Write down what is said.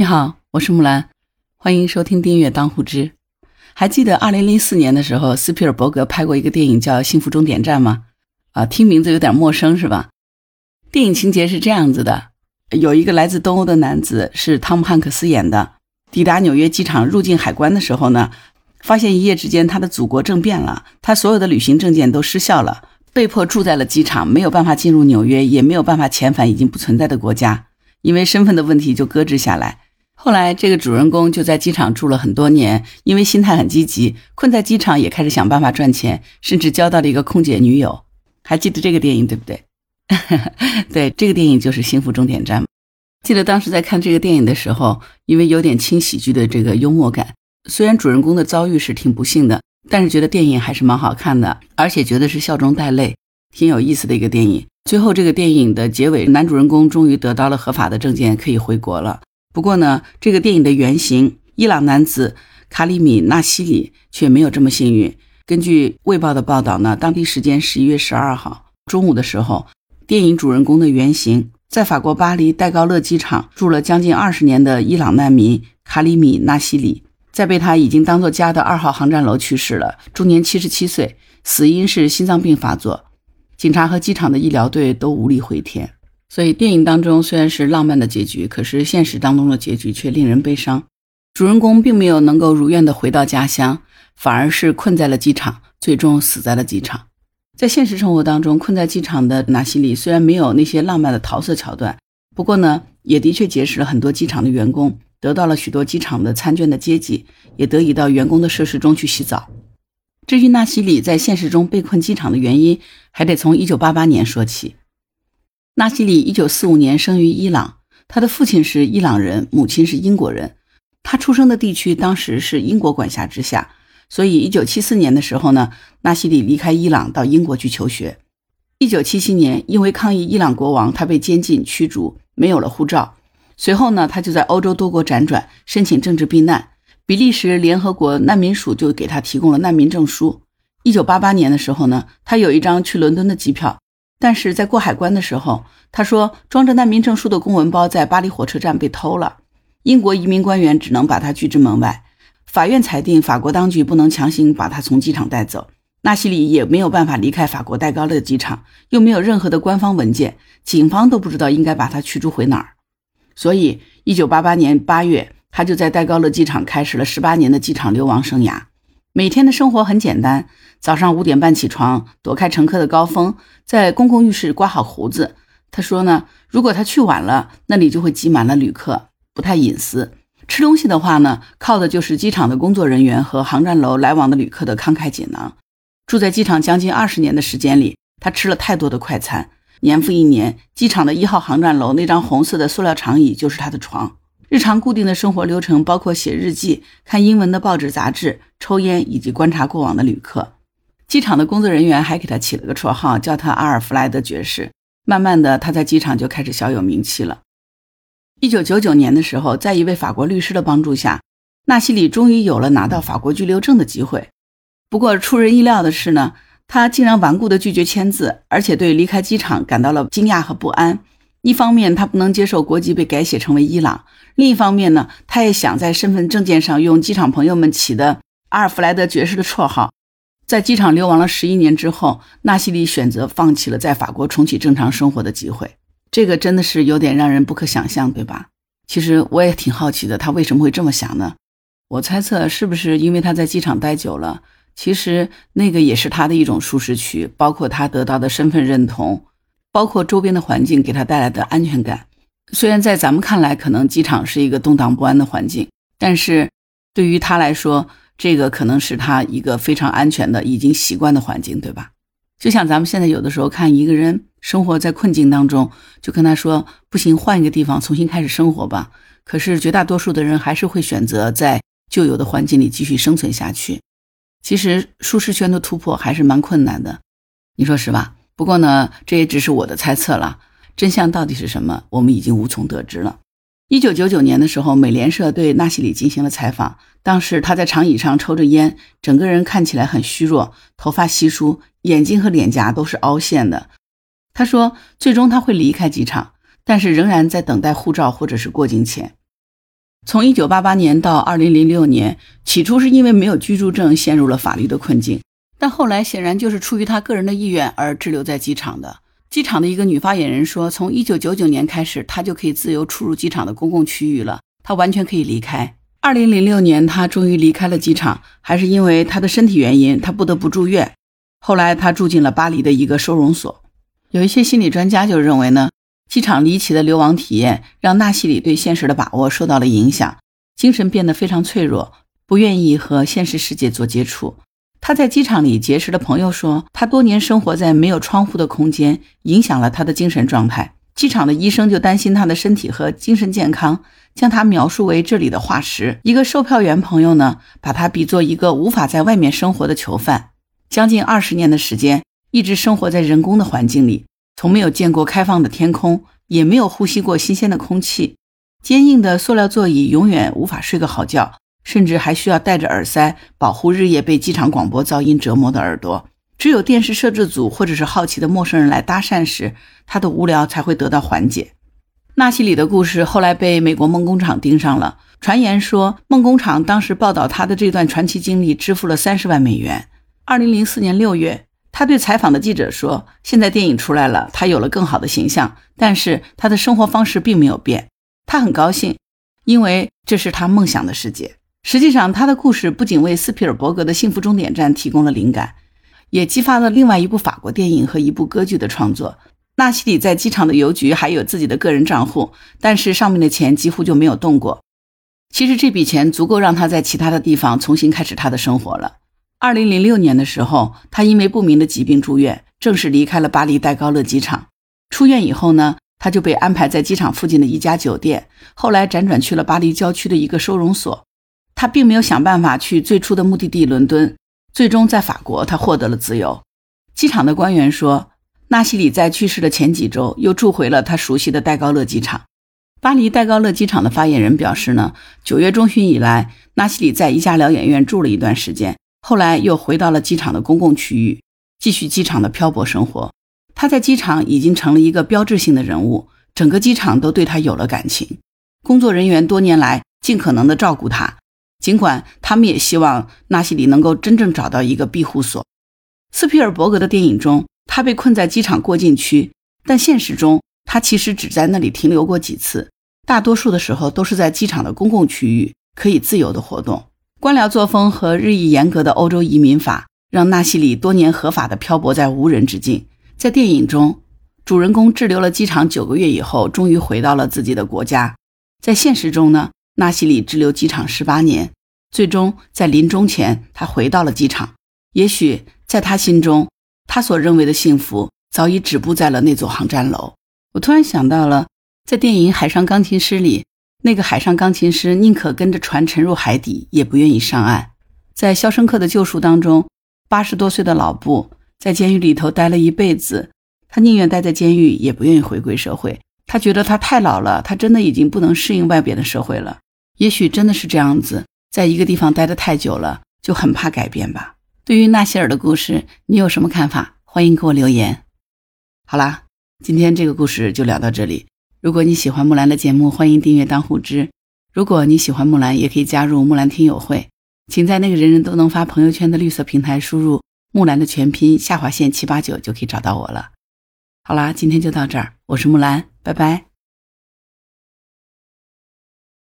你好，我是木兰，欢迎收听订阅《当户知》。还记得二零零四年的时候，斯皮尔伯格拍过一个电影叫《幸福终点站》吗？啊，听名字有点陌生是吧？电影情节是这样子的：有一个来自东欧的男子，是汤姆汉克斯演的，抵达纽约机场入境海关的时候呢，发现一夜之间他的祖国政变了，他所有的旅行证件都失效了，被迫住在了机场，没有办法进入纽约，也没有办法遣返已经不存在的国家，因为身份的问题就搁置下来。后来，这个主人公就在机场住了很多年，因为心态很积极，困在机场也开始想办法赚钱，甚至交到了一个空姐女友。还记得这个电影对不对？对，这个电影就是《幸福终点站》。记得当时在看这个电影的时候，因为有点轻喜剧的这个幽默感，虽然主人公的遭遇是挺不幸的，但是觉得电影还是蛮好看的，而且觉得是笑中带泪，挺有意思的一个电影。最后，这个电影的结尾，男主人公终于得到了合法的证件，可以回国了。不过呢，这个电影的原型伊朗男子卡里米纳西里却没有这么幸运。根据《卫报》的报道呢，当地时间十一月十二号中午的时候，电影主人公的原型在法国巴黎戴高乐机场住了将近二十年的伊朗难民卡里米纳西里，在被他已经当做家的二号航站楼去世了，终年七十七岁，死因是心脏病发作。警察和机场的医疗队都无力回天。所以，电影当中虽然是浪漫的结局，可是现实当中的结局却令人悲伤。主人公并没有能够如愿的回到家乡，反而是困在了机场，最终死在了机场。在现实生活当中，困在机场的纳西里虽然没有那些浪漫的桃色桥段，不过呢，也的确结识了很多机场的员工，得到了许多机场的参券的阶级，也得以到员工的设施中去洗澡。至于纳西里在现实中被困机场的原因，还得从1988年说起。纳西里一九四五年生于伊朗，他的父亲是伊朗人，母亲是英国人。他出生的地区当时是英国管辖之下，所以一九七四年的时候呢，纳西里离开伊朗到英国去求学。一九七七年，因为抗议伊朗国王，他被监禁驱逐，没有了护照。随后呢，他就在欧洲多国辗转，申请政治避难。比利时联合国难民署就给他提供了难民证书。一九八八年的时候呢，他有一张去伦敦的机票。但是在过海关的时候，他说装着难民证书的公文包在巴黎火车站被偷了，英国移民官员只能把他拒之门外。法院裁定法国当局不能强行把他从机场带走，纳西里也没有办法离开法国戴高乐机场，又没有任何的官方文件，警方都不知道应该把他驱逐回哪儿。所以，一九八八年八月，他就在戴高乐机场开始了十八年的机场流亡生涯。每天的生活很简单，早上五点半起床，躲开乘客的高峰，在公共浴室刮好胡子。他说呢，如果他去晚了，那里就会挤满了旅客，不太隐私。吃东西的话呢，靠的就是机场的工作人员和航站楼来往的旅客的慷慨解囊。住在机场将近二十年的时间里，他吃了太多的快餐，年复一年，机场的一号航站楼那张红色的塑料长椅就是他的床。日常固定的生活流程包括写日记、看英文的报纸杂志、抽烟以及观察过往的旅客。机场的工作人员还给他起了个绰号，叫他阿尔弗莱德爵士。慢慢的，他在机场就开始小有名气了。一九九九年的时候，在一位法国律师的帮助下，纳西里终于有了拿到法国居留证的机会。不过出人意料的是呢，他竟然顽固的拒绝签字，而且对离开机场感到了惊讶和不安。一方面，他不能接受国籍被改写成为伊朗；另一方面呢，他也想在身份证件上用机场朋友们起的阿尔弗莱德爵士的绰号。在机场流亡了十一年之后，纳西里选择放弃了在法国重启正常生活的机会。这个真的是有点让人不可想象，对吧？其实我也挺好奇的，他为什么会这么想呢？我猜测是不是因为他在机场待久了，其实那个也是他的一种舒适区，包括他得到的身份认同。包括周边的环境给他带来的安全感，虽然在咱们看来可能机场是一个动荡不安的环境，但是对于他来说，这个可能是他一个非常安全的、已经习惯的环境，对吧？就像咱们现在有的时候看一个人生活在困境当中，就跟他说不行，换一个地方重新开始生活吧。可是绝大多数的人还是会选择在旧有的环境里继续生存下去。其实舒适圈的突破还是蛮困难的，你说是吧？不过呢，这也只是我的猜测了。真相到底是什么，我们已经无从得知了。一九九九年的时候，美联社对纳西里进行了采访。当时他在长椅上抽着烟，整个人看起来很虚弱，头发稀疏，眼睛和脸颊都是凹陷的。他说，最终他会离开机场，但是仍然在等待护照或者是过境签。从1988年到2006年，起初是因为没有居住证陷入了法律的困境，但后来显然就是出于他个人的意愿而滞留在机场的。机场的一个女发言人说，从1999年开始，他就可以自由出入机场的公共区域了，他完全可以离开。2006年，他终于离开了机场，还是因为他的身体原因，他不得不住院。后来他住进了巴黎的一个收容所。有一些心理专家就认为呢。机场离奇的流亡体验让纳西里对现实的把握受到了影响，精神变得非常脆弱，不愿意和现实世界做接触。他在机场里结识的朋友说，他多年生活在没有窗户的空间，影响了他的精神状态。机场的医生就担心他的身体和精神健康，将他描述为这里的化石。一个售票员朋友呢，把他比作一个无法在外面生活的囚犯，将近二十年的时间，一直生活在人工的环境里。从没有见过开放的天空，也没有呼吸过新鲜的空气。坚硬的塑料座椅永远无法睡个好觉，甚至还需要戴着耳塞保护日夜被机场广播噪音折磨的耳朵。只有电视摄制组或者是好奇的陌生人来搭讪时，他的无聊才会得到缓解。纳西里的故事后来被美国梦工厂盯上了，传言说梦工厂当时报道他的这段传奇经历，支付了三十万美元。二零零四年六月。他对采访的记者说：“现在电影出来了，他有了更好的形象，但是他的生活方式并没有变。他很高兴，因为这是他梦想的世界。实际上，他的故事不仅为斯皮尔伯格的《幸福终点站》提供了灵感，也激发了另外一部法国电影和一部歌剧的创作。纳西里在机场的邮局还有自己的个人账户，但是上面的钱几乎就没有动过。其实这笔钱足够让他在其他的地方重新开始他的生活了。”二零零六年的时候，他因为不明的疾病住院，正式离开了巴黎戴高乐机场。出院以后呢，他就被安排在机场附近的一家酒店，后来辗转去了巴黎郊区的一个收容所。他并没有想办法去最初的目的地伦敦，最终在法国，他获得了自由。机场的官员说，纳西里在去世的前几周又住回了他熟悉的戴高乐机场。巴黎戴高乐机场的发言人表示呢，九月中旬以来，纳西里在一家疗养院住了一段时间。后来又回到了机场的公共区域，继续机场的漂泊生活。他在机场已经成了一个标志性的人物，整个机场都对他有了感情。工作人员多年来尽可能的照顾他，尽管他们也希望纳西里能够真正找到一个庇护所。斯皮尔伯格的电影中，他被困在机场过境区，但现实中他其实只在那里停留过几次，大多数的时候都是在机场的公共区域可以自由的活动。官僚作风和日益严格的欧洲移民法，让纳西里多年合法的漂泊在无人之境。在电影中，主人公滞留了机场九个月以后，终于回到了自己的国家。在现实中呢，纳西里滞留机场十八年，最终在临终前，他回到了机场。也许在他心中，他所认为的幸福早已止步在了那座航站楼。我突然想到了，在电影《海上钢琴师》里。那个海上钢琴师宁可跟着船沉入海底，也不愿意上岸。在《肖申克的救赎》当中，八十多岁的老布在监狱里头待了一辈子，他宁愿待在监狱，也不愿意回归社会。他觉得他太老了，他真的已经不能适应外边的社会了。也许真的是这样子，在一个地方待得太久了，就很怕改变吧。对于纳西尔的故事，你有什么看法？欢迎给我留言。好啦，今天这个故事就聊到这里。如果你喜欢木兰的节目，欢迎订阅当户知。如果你喜欢木兰，也可以加入木兰听友会，请在那个人人都能发朋友圈的绿色平台输入木兰的全拼下划线七八九就可以找到我了。好啦，今天就到这儿，我是木兰，拜拜。